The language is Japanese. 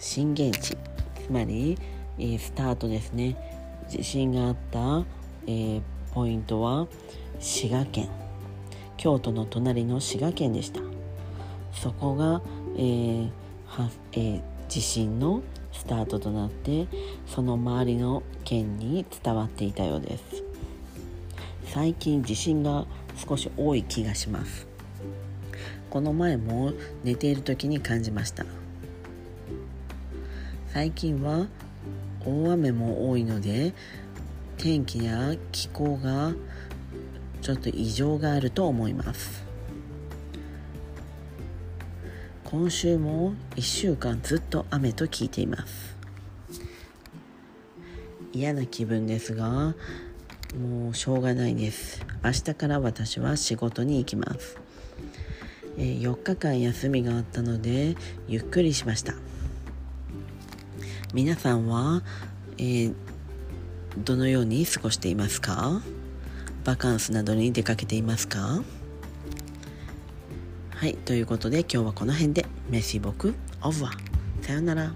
震源地。つまり、えースタートですね。地震があった、えーポイントは滋賀県。京都の隣の滋賀県でした。そこが、えーえー地震のスタートとなってその周りの県に伝わっていたようです。最近地震が少し多い気がします。この前も寝ている時に感じました。最近は大雨も多いので天気や気候がちょっと異常があると思います。今週も1週間ずっと雨と聞いています。嫌な気分ですがもうしょうがないです。明日から私は仕事に行きます、4日間休みがあったのでゆっくりしました。皆さんは、えーどのように過ごしていますか？バカンスなどに出かけていますか？はいということで今日はこの辺で。メシボク。オブワ。さようなら。